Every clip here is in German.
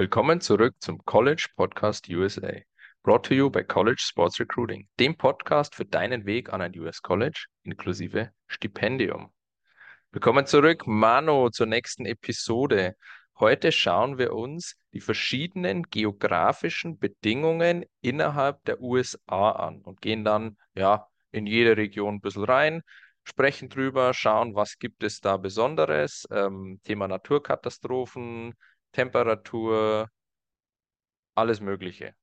Willkommen zurück zum College Podcast USA, brought to you by College Sports Recruiting, dem Podcast für deinen Weg an ein US College inklusive Stipendium. Willkommen zurück, Mano, zur nächsten Episode. Heute schauen wir uns die verschiedenen geografischen Bedingungen innerhalb der USA an und gehen dann ja in jede Region ein bisschen rein, sprechen drüber, schauen, was gibt es da Besonderes, ähm, Thema Naturkatastrophen, Temperatur, alles Mögliche.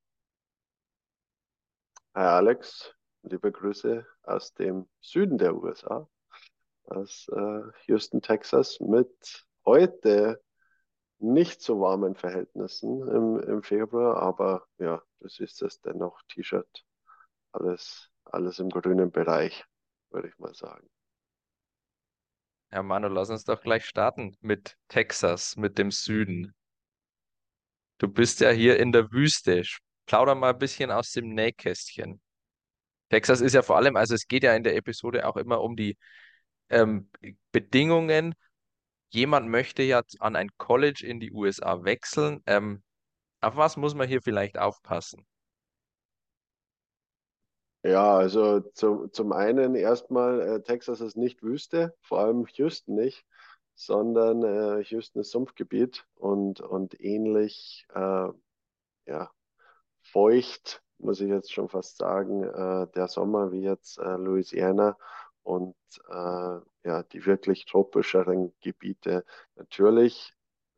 Hi Alex, liebe Grüße aus dem Süden der USA, aus äh, Houston, Texas, mit heute nicht so warmen Verhältnissen im, im Februar, aber ja, du siehst es dennoch, T-Shirt, alles, alles im grünen Bereich, würde ich mal sagen. Ja, Manu, lass uns doch gleich starten mit Texas, mit dem Süden. Du bist ja hier in der Wüste. Plauder mal ein bisschen aus dem Nähkästchen. Texas ist ja vor allem, also es geht ja in der Episode auch immer um die ähm, Bedingungen. Jemand möchte ja an ein College in die USA wechseln. Ähm, auf was muss man hier vielleicht aufpassen? Ja, also zu, zum einen erstmal, äh, Texas ist nicht Wüste, vor allem Houston nicht, sondern äh, Houston ist Sumpfgebiet und, und ähnlich äh, ja, feucht, muss ich jetzt schon fast sagen, äh, der Sommer wie jetzt äh, Louisiana und äh, ja, die wirklich tropischeren Gebiete. Natürlich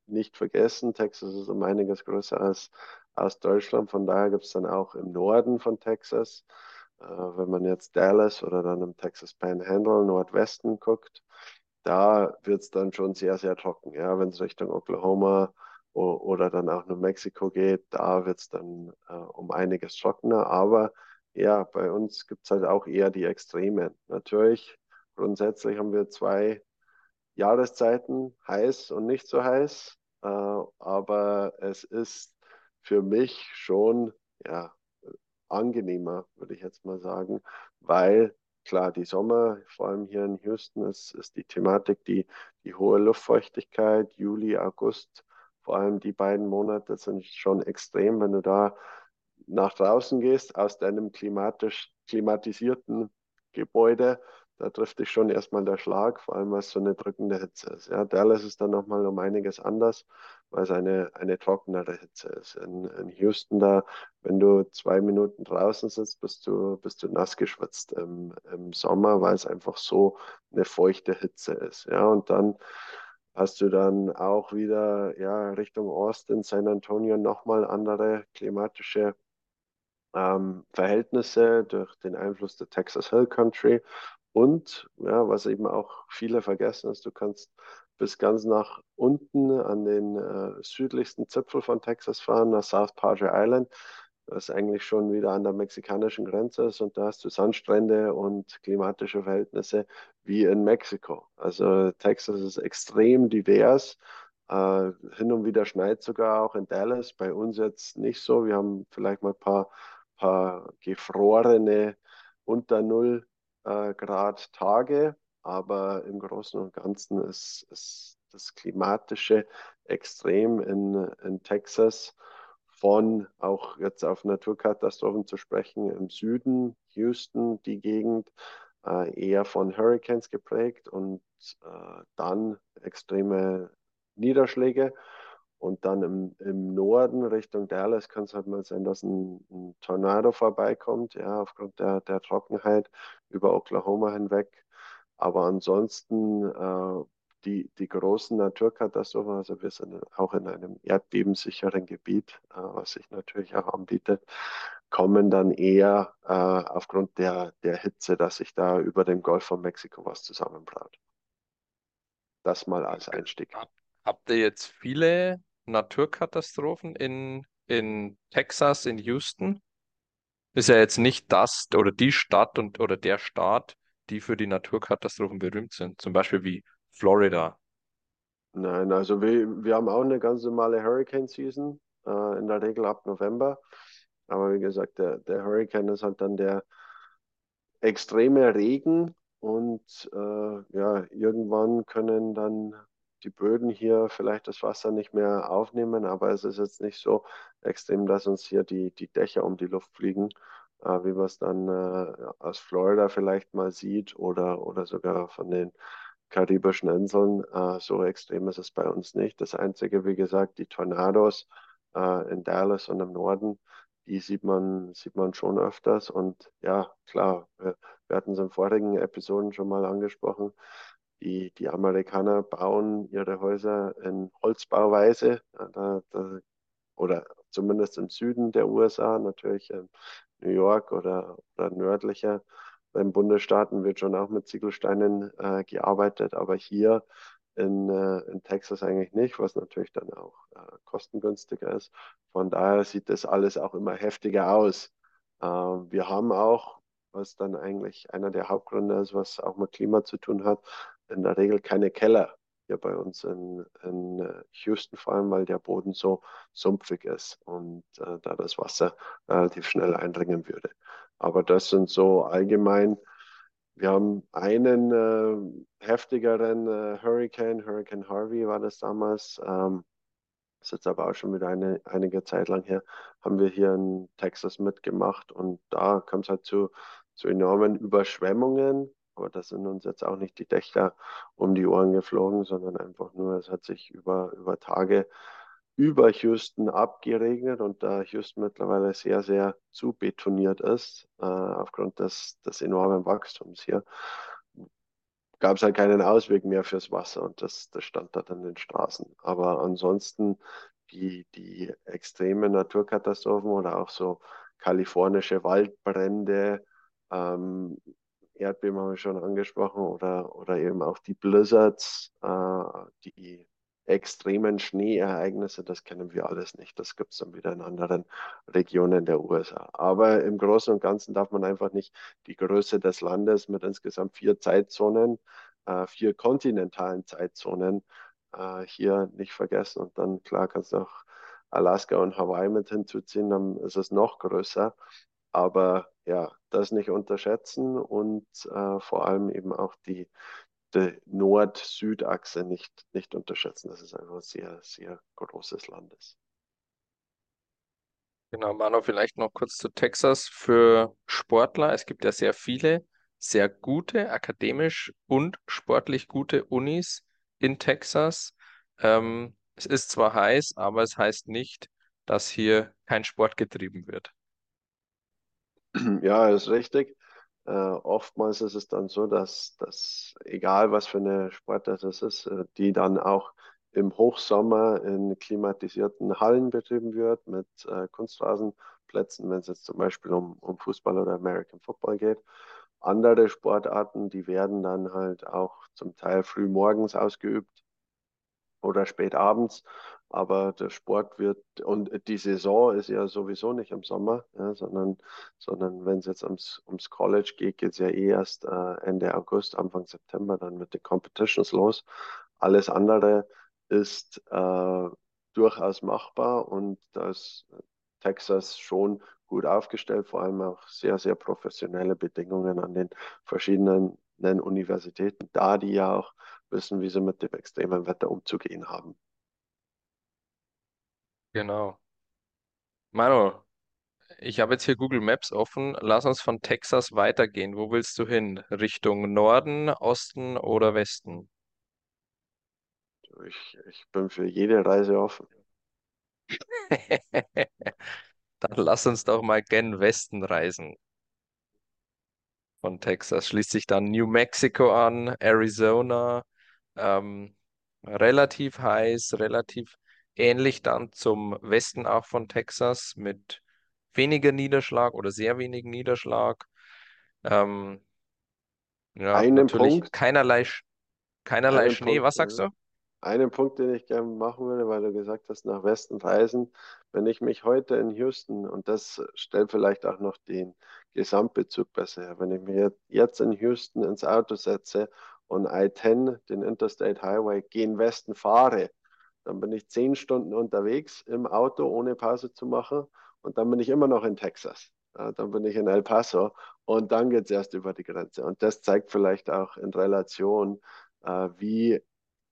nicht vergessen, Texas ist um einiges größer als, als Deutschland, von daher gibt es dann auch im Norden von Texas äh, wenn man jetzt Dallas oder dann im Texas Panhandle, Nordwesten guckt, da wird es dann schon sehr, sehr trocken. Ja, wenn es Richtung Oklahoma oder dann auch New Mexico geht, da wird es dann äh, um einiges trockener. Aber ja, bei uns gibt es halt auch eher die Extreme. Natürlich, grundsätzlich haben wir zwei Jahreszeiten, heiß und nicht so heiß. Äh, aber es ist für mich schon ja, angenehmer, würde ich jetzt mal sagen, weil klar, die Sommer, vor allem hier in Houston, ist, ist die Thematik die, die hohe Luftfeuchtigkeit, Juli, August, vor allem die beiden Monate sind schon extrem, wenn du da nach draußen gehst, aus deinem klimatisch klimatisierten Gebäude, da trifft dich schon erstmal der Schlag, vor allem es so eine drückende Hitze ist. Ja, Dallas ist dann nochmal um einiges anders, weil es eine, eine trockenere Hitze ist. In, in Houston da, wenn du zwei Minuten draußen sitzt, bist du, bist du nass geschwitzt im, im Sommer, weil es einfach so eine feuchte Hitze ist. Ja, und dann hast du dann auch wieder ja, Richtung Austin, San Antonio nochmal andere klimatische ähm, Verhältnisse durch den Einfluss der Texas Hill Country und ja, was eben auch viele vergessen ist, du kannst bis ganz nach unten an den äh, südlichsten Zipfel von Texas fahren, nach South Padre Island, was eigentlich schon wieder an der mexikanischen Grenze ist. Und da hast du Sandstrände und klimatische Verhältnisse wie in Mexiko. Also Texas ist extrem divers. Äh, hin und wieder schneit sogar auch in Dallas. Bei uns jetzt nicht so. Wir haben vielleicht mal ein paar, paar gefrorene unter Null äh, Grad Tage, aber im Großen und Ganzen ist, ist das klimatische Extrem in, in Texas von auch jetzt auf Naturkatastrophen zu sprechen im Süden, Houston, die Gegend, äh, eher von Hurricanes geprägt und äh, dann extreme Niederschläge. Und dann im, im Norden Richtung Dallas kann es halt mal sein, dass ein, ein Tornado vorbeikommt, ja, aufgrund der, der Trockenheit über Oklahoma hinweg. Aber ansonsten äh, die, die großen Naturkatastrophen, also wir sind auch in einem erdbebensicheren Gebiet, äh, was sich natürlich auch anbietet, kommen dann eher äh, aufgrund der, der Hitze, dass sich da über dem Golf von Mexiko was zusammenbraut. Das mal als Einstieg. Habt ihr jetzt viele Naturkatastrophen in, in Texas, in Houston. Ist ja jetzt nicht das oder die Stadt und oder der Staat, die für die Naturkatastrophen berühmt sind. Zum Beispiel wie Florida. Nein, also wir, wir haben auch eine ganz normale Hurricane Season, äh, in der Regel ab November. Aber wie gesagt, der, der Hurricane ist halt dann der extreme Regen und äh, ja, irgendwann können dann die Böden hier vielleicht das Wasser nicht mehr aufnehmen, aber es ist jetzt nicht so extrem, dass uns hier die, die Dächer um die Luft fliegen, äh, wie man es dann äh, aus Florida vielleicht mal sieht oder, oder sogar von den karibischen Inseln. Äh, so extrem ist es bei uns nicht. Das Einzige, wie gesagt, die Tornados äh, in Dallas und im Norden, die sieht man, sieht man schon öfters. Und ja, klar, wir, wir hatten es in vorigen Episoden schon mal angesprochen. Die, die Amerikaner bauen ihre Häuser in Holzbauweise da, da, oder zumindest im Süden der USA, natürlich in New York oder, oder nördlicher. Beim Bundesstaaten wird schon auch mit Ziegelsteinen äh, gearbeitet, aber hier in, äh, in Texas eigentlich nicht, was natürlich dann auch äh, kostengünstiger ist. Von daher sieht das alles auch immer heftiger aus. Ähm, wir haben auch, was dann eigentlich einer der Hauptgründe ist, was auch mit Klima zu tun hat, in der Regel keine Keller hier bei uns in, in äh, Houston vor allem, weil der Boden so sumpfig ist und äh, da das Wasser relativ schnell eindringen würde. Aber das sind so allgemein wir haben einen äh, heftigeren äh, Hurricane, Hurricane Harvey war das damals, ähm, ist jetzt aber auch schon wieder eine, einige Zeit lang her, haben wir hier in Texas mitgemacht und da kam es halt zu, zu enormen Überschwemmungen. Aber das sind uns jetzt auch nicht die Dächer um die Ohren geflogen, sondern einfach nur, es hat sich über, über Tage über Houston abgeregnet und da Houston mittlerweile sehr, sehr zu betoniert ist, äh, aufgrund des, des enormen Wachstums hier, gab es halt keinen Ausweg mehr fürs Wasser und das, das stand da dann in den Straßen. Aber ansonsten die, die extremen Naturkatastrophen oder auch so kalifornische Waldbrände, ähm, Erdbeben haben wir schon angesprochen oder, oder eben auch die Blizzards, äh, die extremen Schneeereignisse, das kennen wir alles nicht. Das gibt es dann wieder in anderen Regionen der USA. Aber im Großen und Ganzen darf man einfach nicht die Größe des Landes mit insgesamt vier Zeitzonen, äh, vier kontinentalen Zeitzonen äh, hier nicht vergessen. Und dann, klar, kannst du auch Alaska und Hawaii mit hinzuziehen, dann ist es noch größer. Aber ja, das nicht unterschätzen und äh, vor allem eben auch die, die Nord-Süd-Achse nicht, nicht unterschätzen. Das ist einfach ein sehr, sehr großes Land ist. Genau, Manu, vielleicht noch kurz zu Texas für Sportler. Es gibt ja sehr viele sehr gute, akademisch und sportlich gute Unis in Texas. Ähm, es ist zwar heiß, aber es heißt nicht, dass hier kein Sport getrieben wird. Ja, ist richtig. Äh, oftmals ist es dann so, dass, dass egal was für eine Sportart es ist, äh, die dann auch im Hochsommer in klimatisierten Hallen betrieben wird mit äh, Kunstrasenplätzen, wenn es jetzt zum Beispiel um, um Fußball oder American Football geht. Andere Sportarten, die werden dann halt auch zum Teil früh morgens ausgeübt oder spät abends. Aber der Sport wird, und die Saison ist ja sowieso nicht im Sommer, ja, sondern, sondern wenn es jetzt ums, ums College geht, geht es ja eh erst äh, Ende August, Anfang September dann mit den Competitions los. Alles andere ist äh, durchaus machbar und da ist Texas schon gut aufgestellt, vor allem auch sehr, sehr professionelle Bedingungen an den verschiedenen Universitäten, da die ja auch wissen, wie sie mit dem extremen Wetter umzugehen haben. Genau. Manu, ich habe jetzt hier Google Maps offen. Lass uns von Texas weitergehen. Wo willst du hin? Richtung Norden, Osten oder Westen? Ich, ich bin für jede Reise offen. Dann lass uns doch mal gen Westen reisen. Von Texas schließt sich dann New Mexico an, Arizona. Ähm, relativ heiß, relativ ähnlich dann zum Westen auch von Texas mit weniger Niederschlag oder sehr wenig Niederschlag. Ähm, ja, Einen natürlich Punkt, keinerlei, keinerlei einen Schnee. Was Punkt, sagst äh, du? einen Punkt, den ich gerne machen würde, weil du gesagt hast, nach Westen reisen. Wenn ich mich heute in Houston, und das stellt vielleicht auch noch den Gesamtbezug besser her, wenn ich mich jetzt in Houston ins Auto setze und I-10, den Interstate Highway, gen Westen fahre, dann bin ich zehn Stunden unterwegs im Auto, ohne Pause zu machen. Und dann bin ich immer noch in Texas. Dann bin ich in El Paso und dann geht es erst über die Grenze. Und das zeigt vielleicht auch in Relation, äh, wie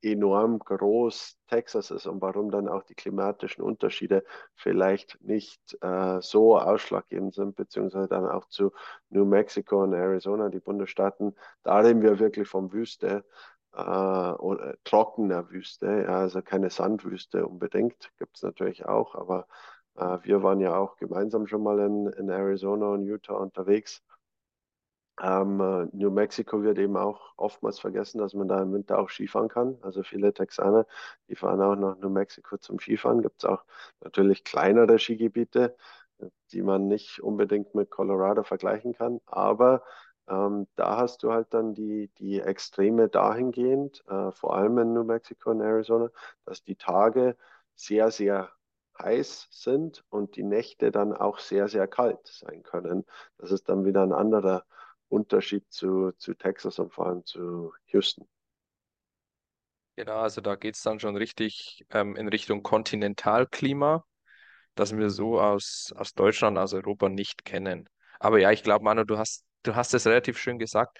enorm groß Texas ist und warum dann auch die klimatischen Unterschiede vielleicht nicht äh, so ausschlaggebend sind, beziehungsweise dann auch zu New Mexico und Arizona, die Bundesstaaten. Da reden wir wirklich von Wüste äh, oder trockener Wüste, ja, also keine Sandwüste unbedingt, gibt es natürlich auch, aber äh, wir waren ja auch gemeinsam schon mal in, in Arizona und Utah unterwegs. Ähm, äh, New Mexico wird eben auch oftmals vergessen, dass man da im Winter auch Skifahren kann. Also viele Texaner, die fahren auch nach New Mexico zum Skifahren. Gibt es auch natürlich kleinere Skigebiete, die man nicht unbedingt mit Colorado vergleichen kann. Aber ähm, da hast du halt dann die, die Extreme dahingehend, äh, vor allem in New Mexico und Arizona, dass die Tage sehr, sehr heiß sind und die Nächte dann auch sehr, sehr kalt sein können. Das ist dann wieder ein anderer Unterschied zu, zu Texas und vor allem zu Houston. Genau, also da geht es dann schon richtig ähm, in Richtung Kontinentalklima, das wir so aus, aus Deutschland, aus Europa nicht kennen. Aber ja, ich glaube, Manu, du hast, du hast es relativ schön gesagt.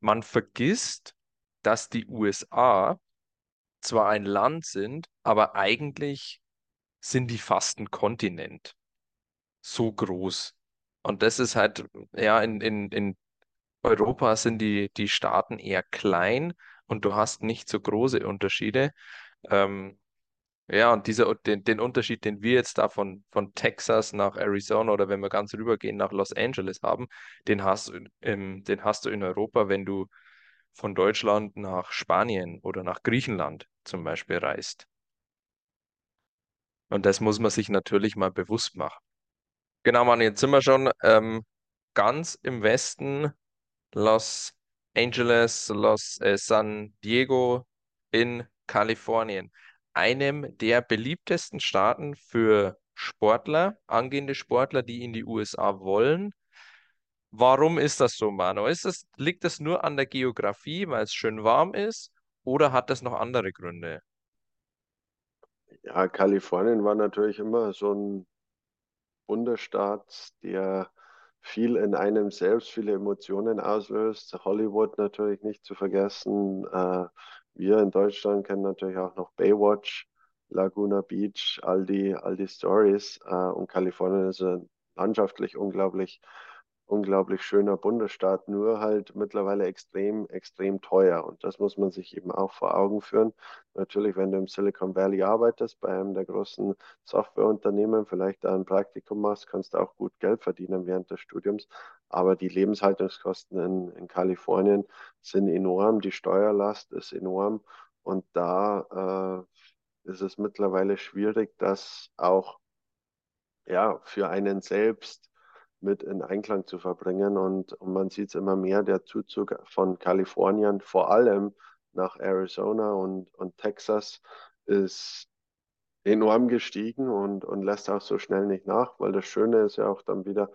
Man vergisst, dass die USA zwar ein Land sind, aber eigentlich sind die fast ein Kontinent. So groß. Und das ist halt, ja, in, in, in Europa sind die, die Staaten eher klein und du hast nicht so große Unterschiede. Ähm, ja, und dieser, den, den Unterschied, den wir jetzt da von, von Texas nach Arizona oder wenn wir ganz rübergehen nach Los Angeles haben, den hast, du in, den hast du in Europa, wenn du von Deutschland nach Spanien oder nach Griechenland zum Beispiel reist. Und das muss man sich natürlich mal bewusst machen. Genau, Mann, jetzt sind wir schon ähm, ganz im Westen Los Angeles, Los äh, San Diego in Kalifornien, einem der beliebtesten Staaten für Sportler, angehende Sportler, die in die USA wollen. Warum ist das so, Manu? Ist das, liegt das nur an der Geografie, weil es schön warm ist, oder hat das noch andere Gründe? Ja, Kalifornien war natürlich immer so ein Bundesstaat, der viel in einem selbst, viele Emotionen auslöst. Hollywood natürlich nicht zu vergessen. Äh, wir in Deutschland kennen natürlich auch noch Baywatch, Laguna Beach, all die, all die Stories. Äh, und Kalifornien ist landschaftlich unglaublich unglaublich schöner Bundesstaat, nur halt mittlerweile extrem, extrem teuer. Und das muss man sich eben auch vor Augen führen. Natürlich, wenn du im Silicon Valley arbeitest, bei einem der großen Softwareunternehmen, vielleicht da ein Praktikum machst, kannst du auch gut Geld verdienen während des Studiums. Aber die Lebenshaltungskosten in, in Kalifornien sind enorm, die Steuerlast ist enorm. Und da äh, ist es mittlerweile schwierig, das auch ja, für einen selbst mit in Einklang zu verbringen. Und, und man sieht es immer mehr, der Zuzug von Kalifornien, vor allem nach Arizona und, und Texas, ist enorm gestiegen und, und lässt auch so schnell nicht nach, weil das Schöne ist ja auch dann wieder,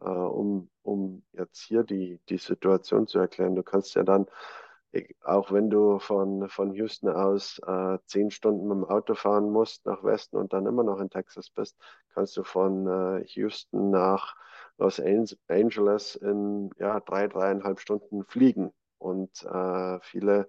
äh, um, um jetzt hier die, die Situation zu erklären, du kannst ja dann auch wenn du von, von Houston aus äh, zehn Stunden mit dem Auto fahren musst nach Westen und dann immer noch in Texas bist, kannst du von äh, Houston nach Los Angeles in ja, drei, dreieinhalb Stunden fliegen. Und äh, viele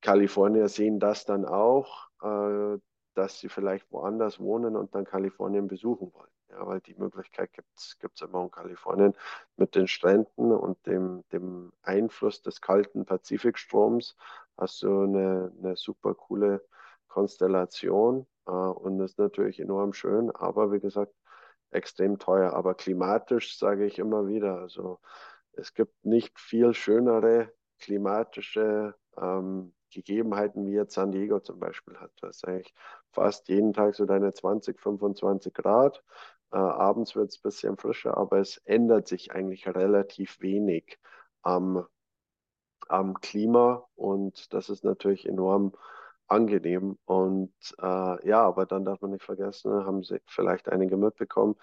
Kalifornier sehen das dann auch, äh, dass sie vielleicht woanders wohnen und dann Kalifornien besuchen wollen. Ja, weil die Möglichkeit gibt es immer in Kalifornien mit den Stränden und dem, dem Einfluss des kalten Pazifikstroms hast du eine, eine super coole Konstellation äh, und ist natürlich enorm schön, aber wie gesagt, extrem teuer. Aber klimatisch sage ich immer wieder, also es gibt nicht viel schönere klimatische ähm, Gegebenheiten, wie jetzt San Diego zum Beispiel hat. Das ist eigentlich fast jeden Tag so deine 20, 25 Grad. Äh, abends wird es ein bisschen frischer, aber es ändert sich eigentlich relativ wenig am, am Klima und das ist natürlich enorm angenehm. Und äh, ja, aber dann darf man nicht vergessen, haben Sie vielleicht einige mitbekommen,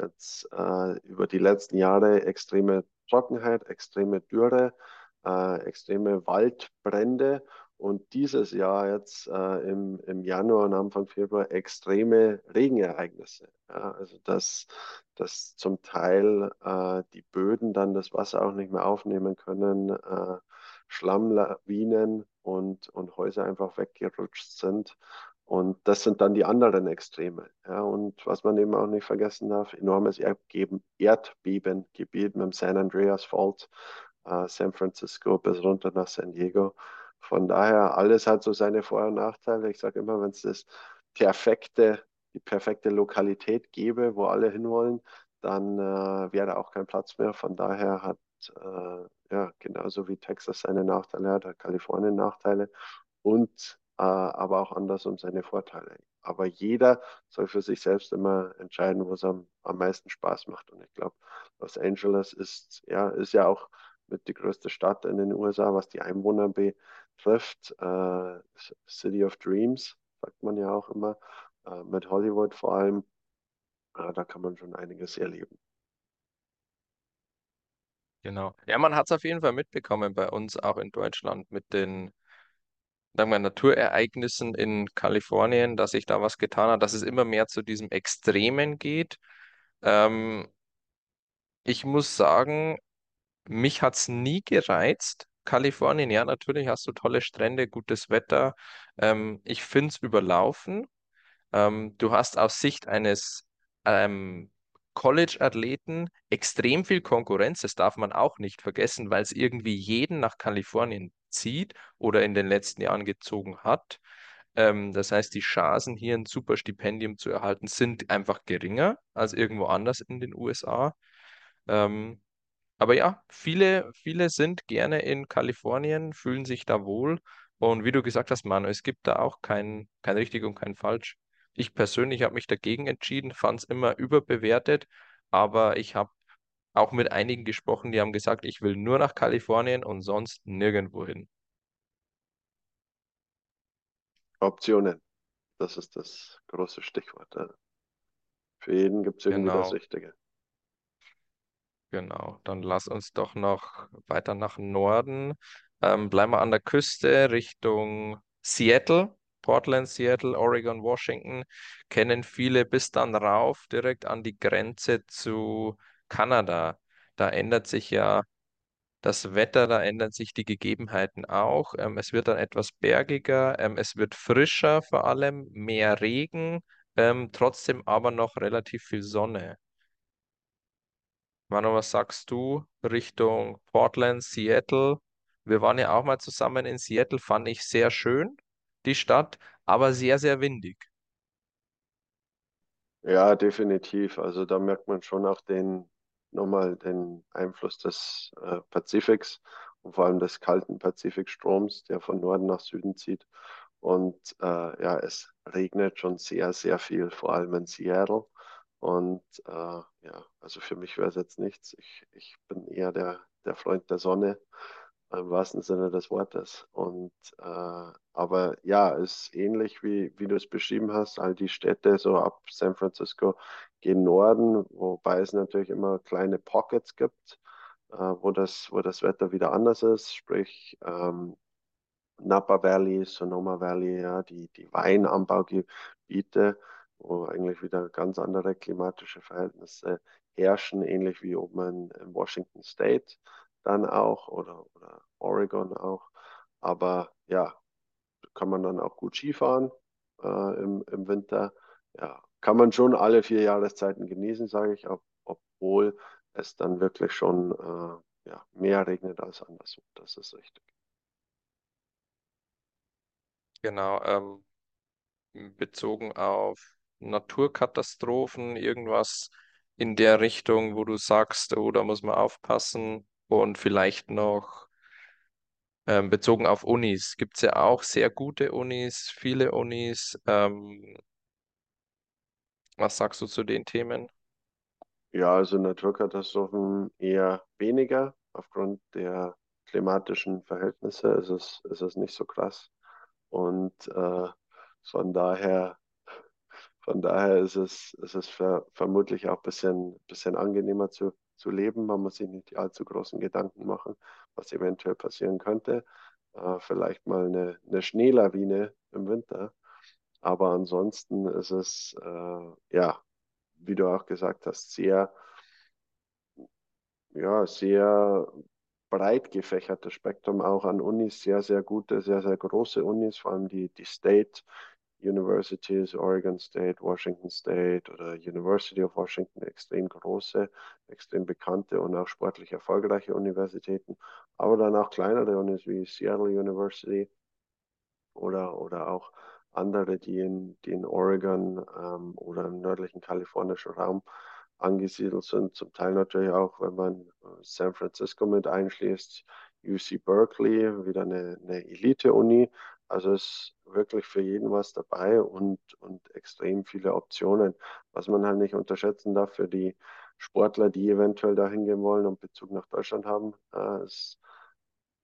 jetzt äh, über die letzten Jahre extreme Trockenheit, extreme Dürre, äh, extreme Waldbrände und dieses Jahr jetzt äh, im, im Januar und Anfang Februar extreme Regenereignisse. Ja, also dass, dass zum Teil äh, die Böden dann das Wasser auch nicht mehr aufnehmen können, äh, Schlammlawinen und, und Häuser einfach weggerutscht sind. Und das sind dann die anderen Extreme. Ja, und was man eben auch nicht vergessen darf, enormes Erdbeben, Erdbebengebiet mit dem San Andreas Fault, äh, San Francisco bis runter nach San Diego. Von daher, alles hat so seine Vor- und Nachteile. Ich sage immer, wenn es das perfekte, die perfekte Lokalität gäbe, wo alle hinwollen, dann äh, wäre auch kein Platz mehr. Von daher hat äh, ja genauso wie Texas seine Nachteile hat, hat Kalifornien Nachteile. Und äh, aber auch andersrum seine Vorteile. Aber jeder soll für sich selbst immer entscheiden, wo es am, am meisten Spaß macht. Und ich glaube, Los Angeles ist ja, ist ja auch mit die größte Stadt in den USA, was die Einwohner betrifft. Äh, City of Dreams, sagt man ja auch immer, äh, mit Hollywood vor allem. Äh, da kann man schon einiges erleben. Genau. Ja, man hat es auf jeden Fall mitbekommen bei uns auch in Deutschland mit den sagen wir, Naturereignissen in Kalifornien, dass sich da was getan hat, dass es immer mehr zu diesem Extremen geht. Ähm, ich muss sagen, mich hat es nie gereizt. Kalifornien, ja, natürlich hast du tolle Strände, gutes Wetter. Ähm, ich finde es überlaufen. Ähm, du hast aus Sicht eines ähm, College-Athleten extrem viel Konkurrenz. Das darf man auch nicht vergessen, weil es irgendwie jeden nach Kalifornien zieht oder in den letzten Jahren gezogen hat. Ähm, das heißt, die Chancen, hier ein super Stipendium zu erhalten, sind einfach geringer als irgendwo anders in den USA. Ähm, aber ja, viele, viele sind gerne in Kalifornien, fühlen sich da wohl. Und wie du gesagt hast, Manu, es gibt da auch kein, kein richtig und kein falsch. Ich persönlich habe mich dagegen entschieden, fand es immer überbewertet, aber ich habe auch mit einigen gesprochen, die haben gesagt, ich will nur nach Kalifornien und sonst nirgendwo hin. Optionen, das ist das große Stichwort. Ja. Für jeden gibt es irgendwie das Genau, Richtige. genau. Dann lass uns doch noch weiter nach Norden. Ähm, bleiben wir an der Küste Richtung Seattle. Portland, Seattle, Oregon, Washington kennen viele bis dann rauf, direkt an die Grenze zu Kanada. Da ändert sich ja das Wetter, da ändern sich die Gegebenheiten auch. Ähm, es wird dann etwas bergiger, ähm, es wird frischer vor allem, mehr Regen, ähm, trotzdem aber noch relativ viel Sonne. Manu, was sagst du Richtung Portland, Seattle? Wir waren ja auch mal zusammen in Seattle, fand ich sehr schön, die Stadt, aber sehr, sehr windig. Ja, definitiv. Also da merkt man schon auch den, nochmal den Einfluss des äh, Pazifiks und vor allem des kalten Pazifikstroms, der von Norden nach Süden zieht. Und äh, ja, es regnet schon sehr, sehr viel, vor allem in Seattle. Und äh, ja, also für mich wäre es jetzt nichts. Ich, ich bin eher der, der Freund der Sonne im wahrsten Sinne des Wortes. Und äh, aber ja, ist ähnlich wie, wie du es beschrieben hast, all die Städte so ab San Francisco gehen Norden, wobei es natürlich immer kleine Pockets gibt, äh, wo das, wo das Wetter wieder anders ist, sprich ähm, Napa Valley, Sonoma Valley, ja, die, die Weinanbaugebiete, wo eigentlich wieder ganz andere klimatische Verhältnisse herrschen, ähnlich wie oben in, in Washington State dann auch oder, oder Oregon auch. Aber ja, kann man dann auch gut Skifahren äh, im, im Winter. Ja, kann man schon alle vier Jahreszeiten genießen, sage ich, ob, obwohl es dann wirklich schon äh, ja, mehr regnet als anderswo. Das ist richtig. Genau, ähm, bezogen auf Naturkatastrophen, irgendwas in der Richtung, wo du sagst, oh, da muss man aufpassen und vielleicht noch ähm, bezogen auf Unis. Gibt es ja auch sehr gute Unis, viele Unis. Ähm, was sagst du zu den Themen? Ja, also Naturkatastrophen eher weniger. Aufgrund der klimatischen Verhältnisse ist es, ist nicht so krass. Und äh, von daher, von daher ist es, ist es ver vermutlich auch ein bisschen, bisschen angenehmer zu, zu leben. Man muss sich nicht die allzu großen Gedanken machen, was eventuell passieren könnte. Äh, vielleicht mal eine, eine Schneelawine im Winter. Aber ansonsten ist es, äh, ja, wie du auch gesagt hast, sehr, ja, sehr breit gefächertes Spektrum auch an Unis, sehr, sehr gute, sehr, sehr große Unis, vor allem die, die State Universities, Oregon State, Washington State oder University of Washington, extrem große, extrem bekannte und auch sportlich erfolgreiche Universitäten, aber dann auch kleinere wie Seattle University oder, oder auch andere, die in, die in Oregon ähm, oder im nördlichen kalifornischen Raum angesiedelt sind. Zum Teil natürlich auch, wenn man äh, San Francisco mit einschließt, UC Berkeley, wieder eine, eine Elite-Uni. Also ist wirklich für jeden was dabei und, und extrem viele Optionen. Was man halt nicht unterschätzen darf für die Sportler, die eventuell dahin gehen wollen und Bezug nach Deutschland haben, äh, ist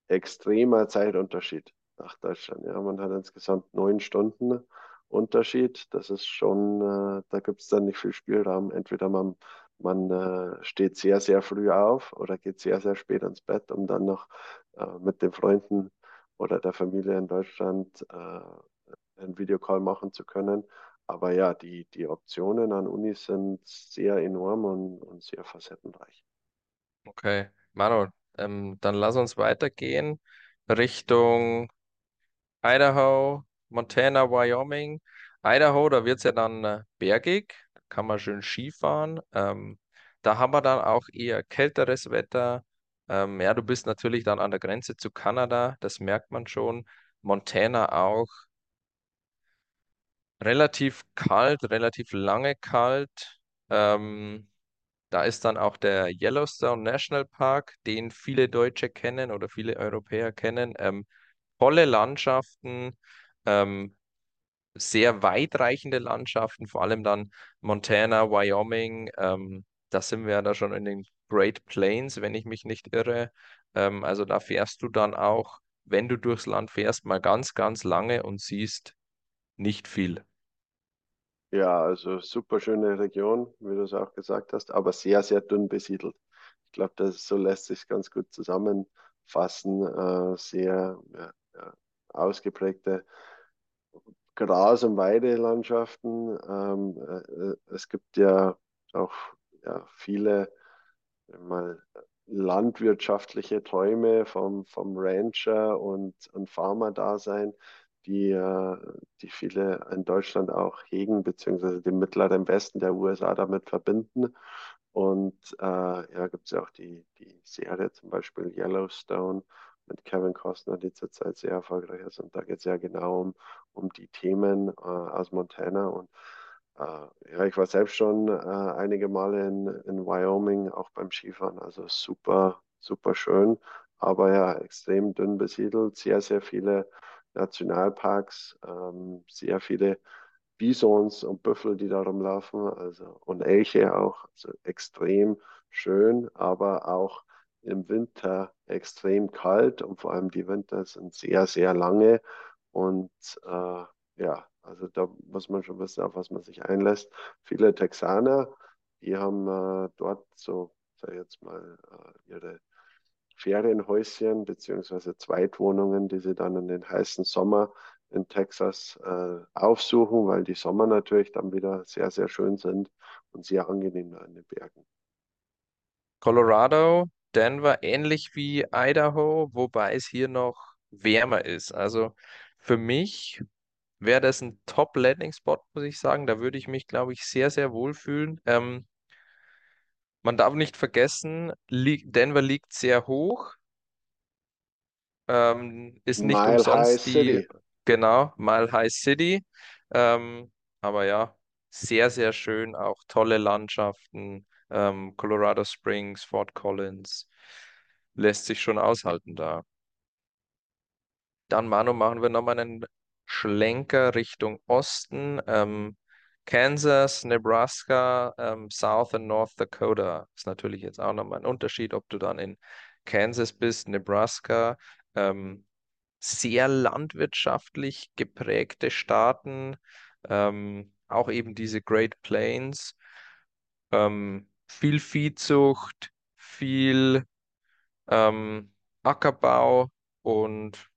extremer Zeitunterschied nach Deutschland. Ja, man hat insgesamt neun Stunden Unterschied. Das ist schon, äh, da gibt es dann nicht viel Spielraum. Entweder man, man äh, steht sehr, sehr früh auf oder geht sehr, sehr spät ins Bett, um dann noch äh, mit den Freunden oder der Familie in Deutschland äh, einen Videocall machen zu können. Aber ja, die, die Optionen an Unis sind sehr enorm und, und sehr facettenreich. Okay, Manu, ähm, dann lass uns weitergehen Richtung Idaho, Montana, Wyoming. Idaho, da wird es ja dann äh, bergig, kann man schön Skifahren. Ähm, da haben wir dann auch eher kälteres Wetter. Ähm, ja, du bist natürlich dann an der Grenze zu Kanada, das merkt man schon. Montana auch relativ kalt, relativ lange kalt. Ähm, da ist dann auch der Yellowstone National Park, den viele Deutsche kennen oder viele Europäer kennen. Ähm, tolle Landschaften, ähm, sehr weitreichende Landschaften, vor allem dann Montana, Wyoming. Ähm, da sind wir ja da schon in den Great Plains, wenn ich mich nicht irre. Ähm, also da fährst du dann auch, wenn du durchs Land fährst, mal ganz, ganz lange und siehst nicht viel. Ja, also super schöne Region, wie du es auch gesagt hast, aber sehr, sehr dünn besiedelt. Ich glaube, das so lässt sich ganz gut zusammenfassen. Äh, sehr ja, ausgeprägte Gras- und Weidelandschaften. Ähm, äh, es gibt ja auch ja, viele mal landwirtschaftliche Träume vom, vom Rancher und, und Farmer-Dasein, die, äh, die viele in Deutschland auch hegen, beziehungsweise den mittleren Westen der USA damit verbinden. Und äh, ja, gibt es ja auch die, die Serie zum Beispiel Yellowstone mit Kevin Costner, die zurzeit sehr erfolgreich ist. Und da geht es ja genau um, um die Themen äh, aus Montana. Und ja, ich war selbst schon äh, einige Male in, in Wyoming, auch beim Skifahren. Also super, super schön, aber ja, extrem dünn besiedelt, sehr, sehr viele Nationalparks, ähm, sehr viele Bisons und Büffel, die da rumlaufen, also und Elche auch, also extrem schön, aber auch im Winter extrem kalt und vor allem die Winter sind sehr, sehr lange und äh, ja, also da muss man schon wissen, auf was man sich einlässt. Viele Texaner, die haben äh, dort so, sag ich jetzt mal, äh, ihre Ferienhäuschen beziehungsweise Zweitwohnungen, die sie dann in den heißen Sommer in Texas äh, aufsuchen, weil die Sommer natürlich dann wieder sehr, sehr schön sind und sehr angenehm da in den Bergen. Colorado, Denver, ähnlich wie Idaho, wobei es hier noch wärmer ist. Also für mich wäre das ein Top-Landing-Spot, muss ich sagen. Da würde ich mich, glaube ich, sehr, sehr wohlfühlen. Ähm, man darf nicht vergessen, Denver liegt sehr hoch, ähm, ist nicht Mile High umsonst die, City. genau, Mile High City. Ähm, aber ja, sehr, sehr schön, auch tolle Landschaften. Ähm, Colorado Springs, Fort Collins, lässt sich schon aushalten da. Dann, Manu, machen wir nochmal einen Schlenker Richtung Osten. Ähm, Kansas, Nebraska, ähm, South und North Dakota. Ist natürlich jetzt auch nochmal ein Unterschied, ob du dann in Kansas bist, Nebraska. Ähm, sehr landwirtschaftlich geprägte Staaten, ähm, auch eben diese Great Plains, ähm, viel Viehzucht, viel ähm, Ackerbau und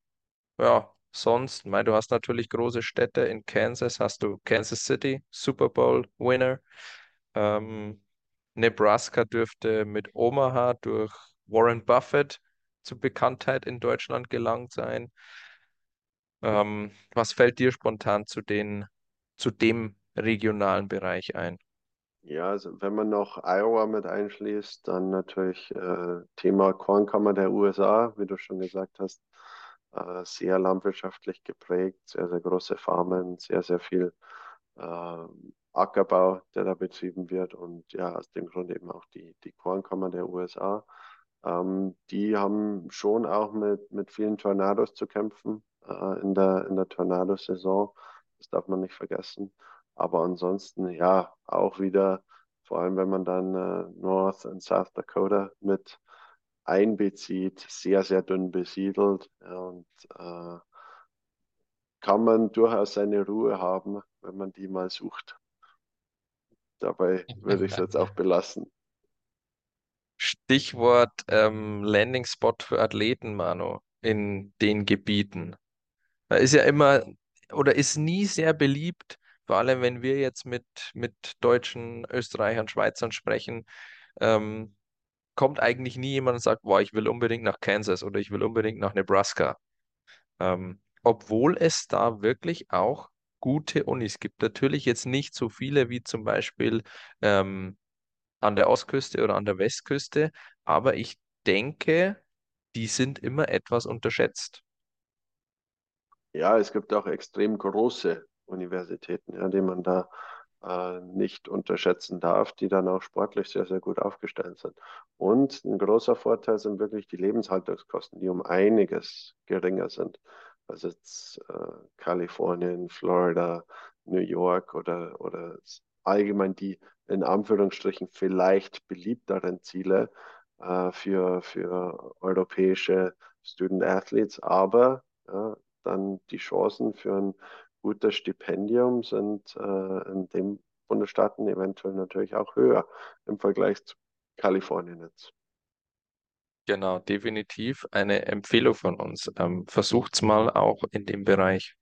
ja, sonst, mei, du hast natürlich große Städte. In Kansas hast du Kansas City, Super Bowl Winner. Ähm, Nebraska dürfte mit Omaha durch Warren Buffett zu Bekanntheit in Deutschland gelangt sein. Ähm, was fällt dir spontan zu den, zu dem regionalen Bereich ein? Ja, also wenn man noch Iowa mit einschließt, dann natürlich äh, Thema Kornkammer der USA, wie du schon gesagt hast, sehr landwirtschaftlich geprägt, sehr, sehr große Farmen, sehr, sehr viel äh, Ackerbau, der da betrieben wird und ja, aus dem Grund eben auch die, die Kornkammer der USA. Ähm, die haben schon auch mit, mit vielen Tornados zu kämpfen äh, in der, in der Tornadosaison. Das darf man nicht vergessen. Aber ansonsten, ja, auch wieder, vor allem wenn man dann äh, North und South Dakota mit einbezieht, sehr, sehr dünn besiedelt. Und äh, kann man durchaus seine Ruhe haben, wenn man die mal sucht. Dabei würde ich es jetzt auch belassen. Stichwort ähm, Landing Spot für Athleten, Manu, in den Gebieten. Da ist ja immer oder ist nie sehr beliebt, vor allem wenn wir jetzt mit, mit Deutschen, Österreichern, Schweizern sprechen, ähm, kommt eigentlich nie jemand und sagt, boah, ich will unbedingt nach Kansas oder ich will unbedingt nach Nebraska. Ähm, obwohl es da wirklich auch gute Unis gibt. Natürlich jetzt nicht so viele wie zum Beispiel ähm, an der Ostküste oder an der Westküste, aber ich denke, die sind immer etwas unterschätzt. Ja, es gibt auch extrem große Universitäten, ja, die man da äh, nicht unterschätzen darf, die dann auch sportlich sehr, sehr gut aufgestellt sind. Und ein großer Vorteil sind wirklich die Lebenshaltungskosten, die um einiges geringer sind. Also jetzt äh, Kalifornien, Florida, New York oder, oder allgemein die in Anführungsstrichen vielleicht beliebteren Ziele äh, für, für europäische Student Athletes, aber ja, dann die Chancen für ein gutes Stipendium sind äh, in den Bundesstaaten eventuell natürlich auch höher im Vergleich zu Kalifornien jetzt. Genau, definitiv eine Empfehlung von uns. Ähm, versucht's mal auch in dem Bereich.